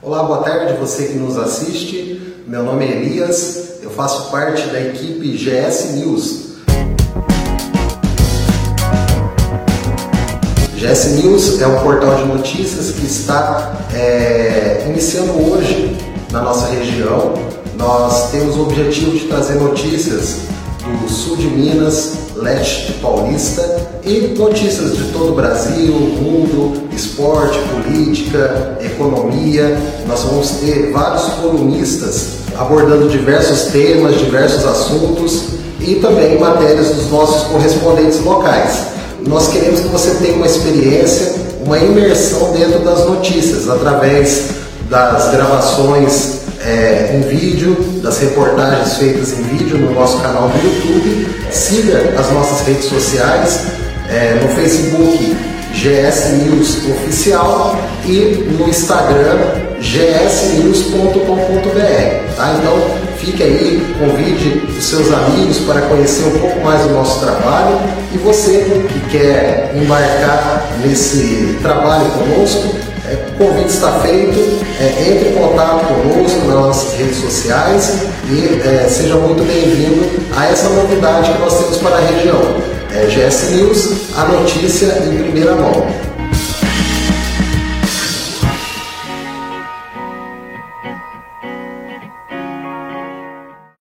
Olá, boa tarde você que nos assiste. Meu nome é Elias, eu faço parte da equipe GS News. GS News é um portal de notícias que está é, iniciando hoje na nossa região. Nós temos o objetivo de trazer notícias do sul de Minas, leste paulista e notícias de todo o Brasil, mundo, esporte, política, economia. Nós vamos ter vários colunistas abordando diversos temas, diversos assuntos e também matérias dos nossos correspondentes locais. Nós queremos que você tenha uma experiência, uma imersão dentro das notícias através das gravações é, em vídeo, das reportagens feitas em vídeo no nosso canal do YouTube. Siga as nossas redes sociais, é, no Facebook GS News Oficial e no Instagram gsnews.com.br. Tá? Então fique aí, convide os seus amigos para conhecer um pouco mais do nosso trabalho e você que quer embarcar nesse trabalho conosco, o convite está feito, é, entre em contato conosco nas nossas redes sociais e é, seja muito bem-vindo a essa novidade que nós temos para a região. É, GS News, a notícia em primeira mão.